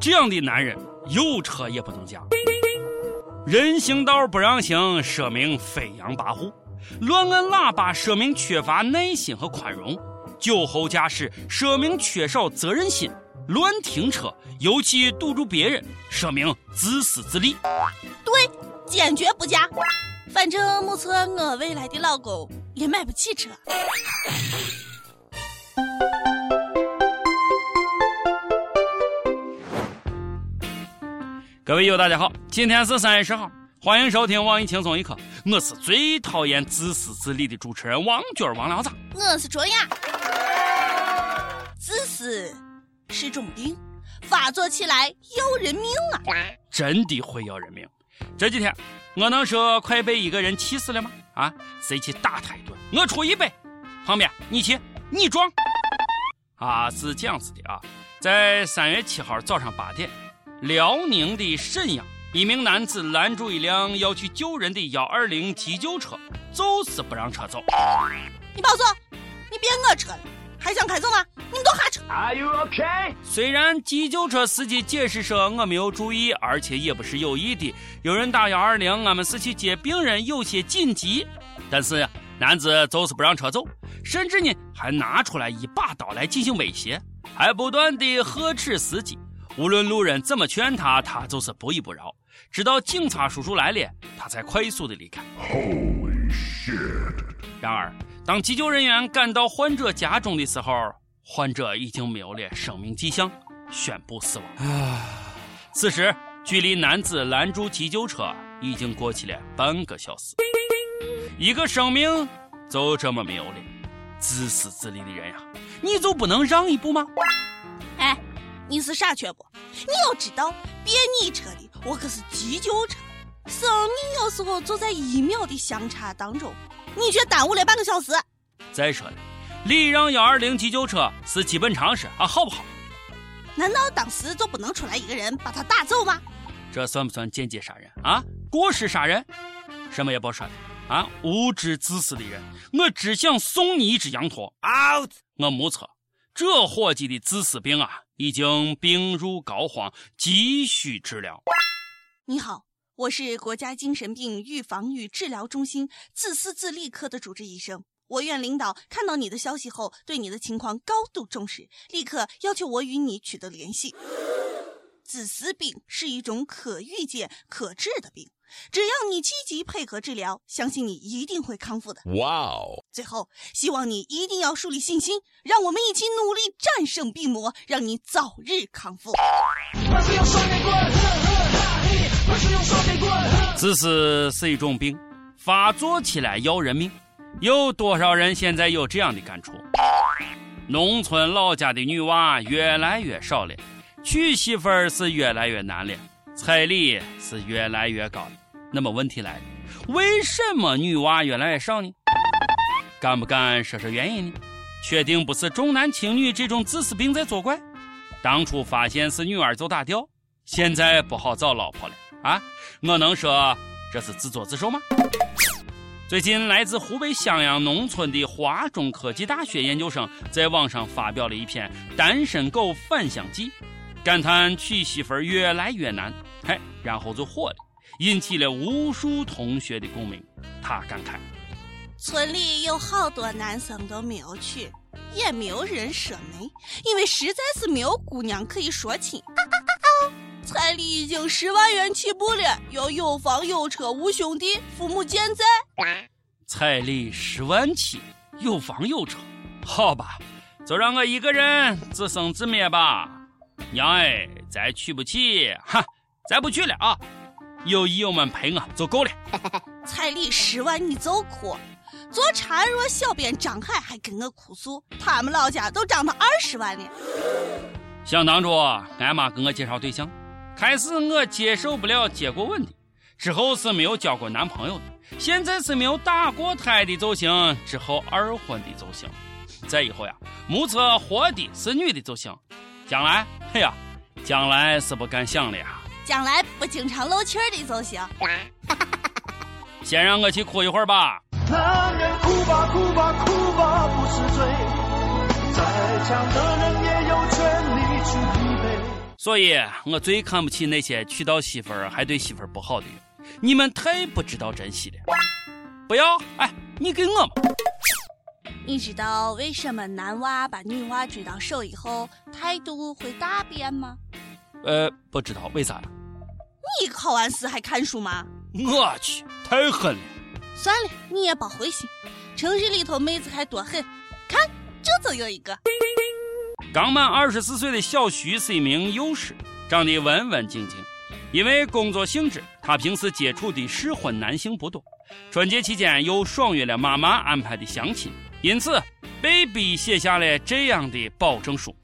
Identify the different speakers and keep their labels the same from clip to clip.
Speaker 1: 这样的男人有车也不能嫁。人行道不让行，说明飞扬跋扈；乱按喇叭，说明缺乏耐心和宽容；酒后驾驶，说明缺少责任心；乱停车，尤其堵住别人，说明自私自利。
Speaker 2: 对，坚决不嫁。反正目测我未来的老公也买不起车。
Speaker 1: 各位友，大家好，今天是三月十号，欢迎收听网易轻松一刻。我是最讨厌自私自利的主持人王军王聊子。
Speaker 2: 我是卓雅。自私是种病，发作起来要人命啊！
Speaker 1: 真的会要人命。这几天我能说快被一个人气死了吗？啊，谁去打他一顿？我出一百，旁边你去，你撞。啊，是这样子的啊，在三月七号早上八点。辽宁的沈阳，一名男子拦住一辆要去救人的幺二零急救车，就是不让车走。
Speaker 2: 你报错，你别我车了，还想开走吗？你们都下车。
Speaker 1: Are you okay？虽然急救车司机解释说我没有注意，而且也不是有意的，有人打幺二零，俺们是去接病人，有些紧急。但是男子就是不让车走，甚至呢还拿出来一把刀来进行威胁，还不断的呵斥司机。无论路人怎么劝他，他就是不依不饶。直到警察叔叔来了，他才快速的离开。Holy shit！然而，当急救人员赶到患者家中的时候，患者已经没有了生命迹象，宣布死亡。啊！此时，距离男子拦住急救车已经过去了半个小时。一个生命就这么没有了，自私自利的人呀，你就不能让一步吗？
Speaker 2: 哎。你是傻缺不？你要知道，别你车的我可是急救车，生命有时候就在一秒的相差当中，你却耽误了半个小时。
Speaker 1: 再说了，礼让幺二零急救车是基本常识啊，好不好？
Speaker 2: 难道当时就不能出来一个人把他打走吗？
Speaker 1: 这算不算间接杀人啊？过失杀人？什么也不说了啊！无知自私的人，我只想送你一只羊驼。out！我目测这伙计的自私病啊！已经病入膏肓，急需治疗。
Speaker 2: 你好，我是国家精神病预防与治疗中心自私自利科的主治医生。我院领导看到你的消息后，对你的情况高度重视，立刻要求我与你取得联系。自私病是一种可预见、可治的病。只要你积极配合治疗，相信你一定会康复的。哇哦！最后，希望你一定要树立信心，让我们一起努力战胜病魔，让你早日康复。
Speaker 1: 自私是一种病，发作起来要人命。有多少人现在有这样的感触？农村老家的女娃越来越少了，娶媳妇儿是越来越难了，彩礼是越来越高了。那么问题来了，为什么女娃越来越少呢？敢不敢说说原因呢？确定不是重男轻女这种自私病在作怪？当初发现是女儿就打掉，现在不好找老婆了啊？我能说这是自作自受吗？最近，来自湖北襄阳农村的华中科技大学研究生在网上发表了一篇《单身狗返乡记》，感叹娶媳妇越来越难，嘿，然后就火了。引起了无数同学的共鸣。他感慨：“
Speaker 2: 村里有好多男生都没有娶，也没有人说媒，因为实在是没有姑娘可以说亲。彩礼已经十万元起步了，要有房有车无兄弟，父母健在。
Speaker 1: 彩礼十万起，有房有车，好吧，就让我一个人自生自灭吧。娘哎，咱去不起，哈，咱不去了啊。”有义友们陪我就够了。
Speaker 2: 彩礼十万你就哭，做孱弱小编张海还跟我哭诉，他们老家都涨到二十万了。
Speaker 1: 想当初，俺妈给我介绍对象，开始我接受不了结过吻的，之后是没有交过男朋友的，现在是没有打过胎的就行，之后二婚的就行，再以后呀，目测活的是女的就行，将来，哎呀，将来是不敢想了呀。
Speaker 2: 将来不经常漏气儿的就行。
Speaker 1: 先让我去哭一会儿吧。
Speaker 3: 男人哭吧哭吧哭吧不是罪，再强的人也有权利去疲惫。
Speaker 1: 所以我最看不起那些娶到媳妇儿还对媳妇儿不好的人，你们太不知道珍惜了。不要，哎，你给我嘛。
Speaker 2: 你知道为什么男娃把女娃追到手以后态度会大变吗？
Speaker 1: 呃，不知道为啥呀？
Speaker 2: 你考完试还看书吗？
Speaker 1: 我去，太狠了！
Speaker 2: 算了，你也别灰心，城市里头妹子还多狠，看这就有一个。
Speaker 1: 刚满二十四岁的小徐是一名幼师，长得文文静静。因为工作性质，他平时接触的适婚男性不多。春节期间又爽约了妈妈安排的相亲，因此被逼写下了这样的保证书。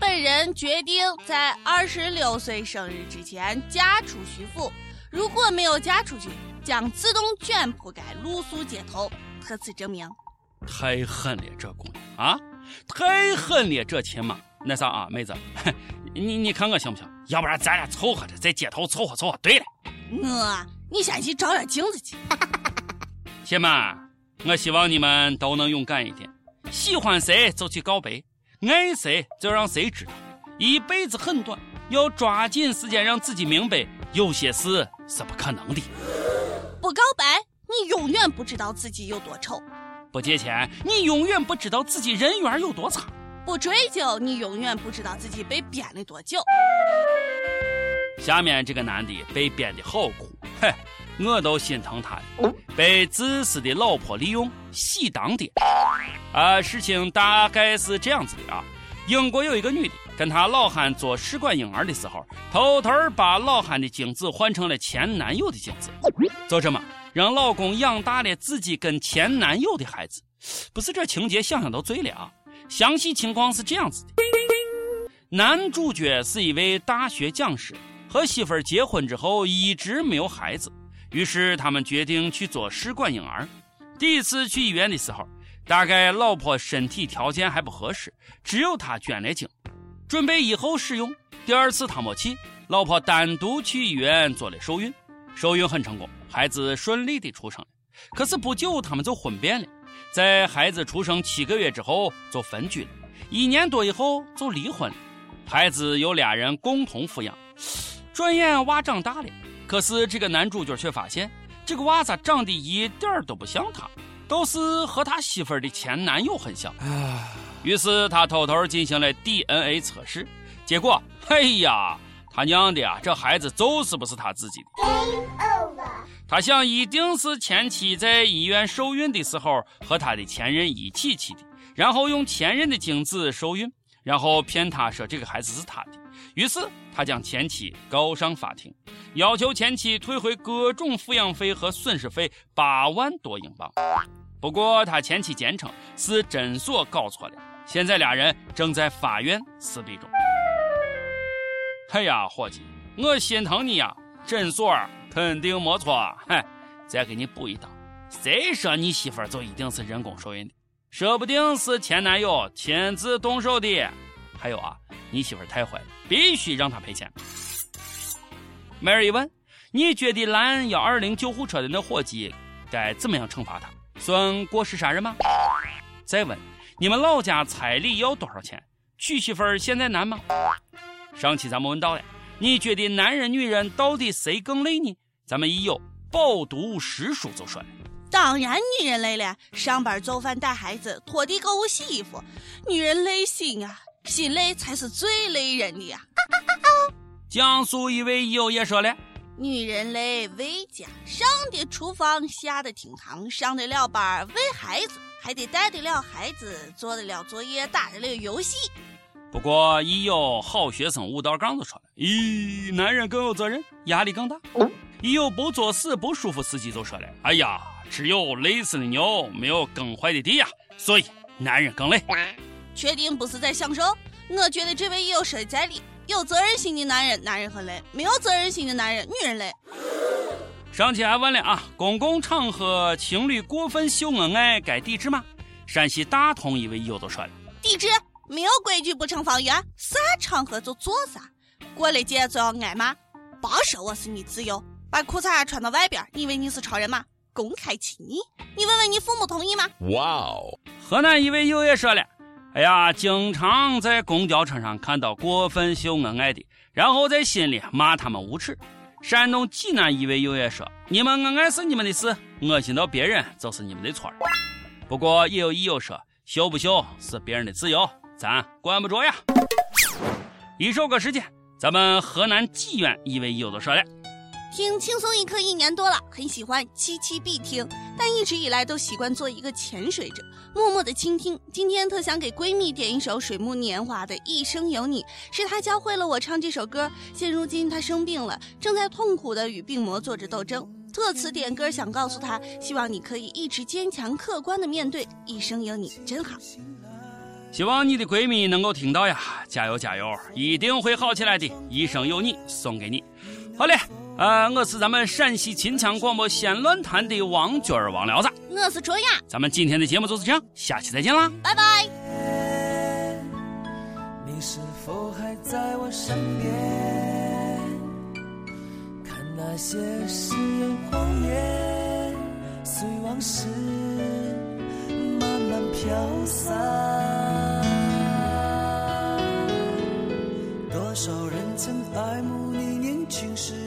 Speaker 2: 本人决定在二十六岁生日之前嫁出徐府，如果没有嫁出去，将自动卷铺盖露宿街头。特此证明。
Speaker 1: 太狠了，这姑娘啊！太狠了，这亲妈！那啥啊，妹子，你你看我行不行？要不然咱俩凑合着在街头凑合凑合。对了，
Speaker 2: 我，你先去照照镜子去。
Speaker 1: 亲们，我希望你们都能勇敢一点，喜欢谁就去告白，爱谁就让谁知道。一辈子很短，要抓紧时间让自己明白，有些事是不可能的。
Speaker 2: 不告白，你永远不知道自己有多丑。
Speaker 1: 不借钱，你永远不知道自己人缘有多差；
Speaker 2: 不追究，你永远不知道自己被编了多久。
Speaker 1: 下面这个男的被编的好苦，嘿，我都心疼他了。被自私的老婆利用，喜当爹。啊，事情大概是这样子的啊。英国有一个女的，跟她老汉做试管婴儿的时候，偷偷把老汉的精子换成了前男友的精子，就这么。让老公养大了自己跟前男友的孩子，不是这情节想想都醉了啊！详细情况是这样子的：男主角是一位大学讲师，和媳妇儿结婚之后一直没有孩子，于是他们决定去做试管婴儿。第一次去医院的时候，大概老婆身体条件还不合适，只有他捐了精，准备以后使用。第二次他没去，老婆单独去医院做了受孕，受孕很成功。孩子顺利的出生了，可是不久他们就婚变了，在孩子出生七个月之后就分居了，一年多以后就离婚了，孩子由俩人共同抚养。转眼娃长大了，可是这个男主角却发现这个娃咋长得一点都不像他，倒是和他媳妇儿的前男友很像。于是他偷偷进行了 DNA 测试，结果，哎呀，他娘的呀，这孩子就是不是他自己的。他想，一定是前妻在医院受孕的时候和他的前任一起去的，然后用前任的精子受孕，然后骗他说这个孩子是他的。于是他将前妻告上法庭，要求前妻退回各种抚养费和损失费八万多英镑。不过他前妻坚称是诊所搞错了，现在俩人正在法院撕逼中。哎呀，伙计，我心疼你呀，诊所。肯定没错，嗨，再给你补一刀。谁说你媳妇儿就一定是人工受孕的？说不定是前男友亲自动手的。还有啊，你媳妇太坏了，必须让她赔钱。梅尔一问：“你觉得拦幺二零救护车的那伙计该怎么样惩罚他？算过失杀人吗？”再问：“你们老家彩礼要多少钱？娶媳妇儿现在难吗？”上期咱们问到了，你觉得男人女人到底谁更累呢？咱们一有饱读诗书就说了，
Speaker 2: 当然女人累了，上班做饭带孩子拖地购物洗衣服，女人累心啊，心累才是最累人的呀。
Speaker 1: 江苏一位友也说了，
Speaker 2: 女人累为家，上得厨房下得厅堂，上得了班为孩子，还得带得了孩子，做得了作业，打得了游戏。
Speaker 1: 不过一有好学生吴道刚子说了，咦，男人更有责任，压力更大。一有不作死不舒服司机就说了：“哎呀，只有累死的牛，没有耕坏的地呀，所以男人更累。”
Speaker 2: 确定不是在享受？我觉得这位也有说的在理。有责任心的男人，男人很累；没有责任心的男人，女人累。
Speaker 1: 上期还问了啊，公共场合情侣过分秀恩爱该抵制吗？山西大同一位友就说了：“
Speaker 2: 抵制，没有规矩不成方圆，啥场合就做啥，过了节就要挨骂。别说我是你自由。”把裤衩穿到外边，你以为你是超人吗？公开亲你，你问问你父母同意吗？哇
Speaker 1: 哦！河南一位友也说了：“哎呀，经常在公交车上看到过分秀恩爱的，然后在心里骂他们无耻。山东济南一位友也说：“你们恩爱是你们的事，恶心到别人就是你们的错。”不过也有益友说：“秀不秀是别人的自由，咱管不着呀。”一首歌时间，咱们河南济源一位友都说了。
Speaker 2: 听轻松一刻一年多了，很喜欢，期期必听。但一直以来都习惯做一个潜水者，默默的倾听。今天特想给闺蜜点一首水木年华的《一生有你》，是她教会了我唱这首歌。现如今她生病了，正在痛苦的与病魔做着斗争。特此点歌，想告诉她，希望你可以一直坚强客观的面对。一生有你真好。
Speaker 1: 希望你的闺蜜能够听到呀，加油加油，一定会好起来的。一生有你，送给你。好嘞。呃，我是咱们陕西秦腔广播西安论坛的王军儿王聊子，
Speaker 2: 我是卓雅，
Speaker 1: 咱们今天的节目就是这样，下期再见啦，
Speaker 2: 拜拜。
Speaker 3: 你是否还在我身边？看那些誓言谎言，随往事慢慢飘散。多少人曾爱慕你年轻时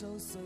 Speaker 3: 就随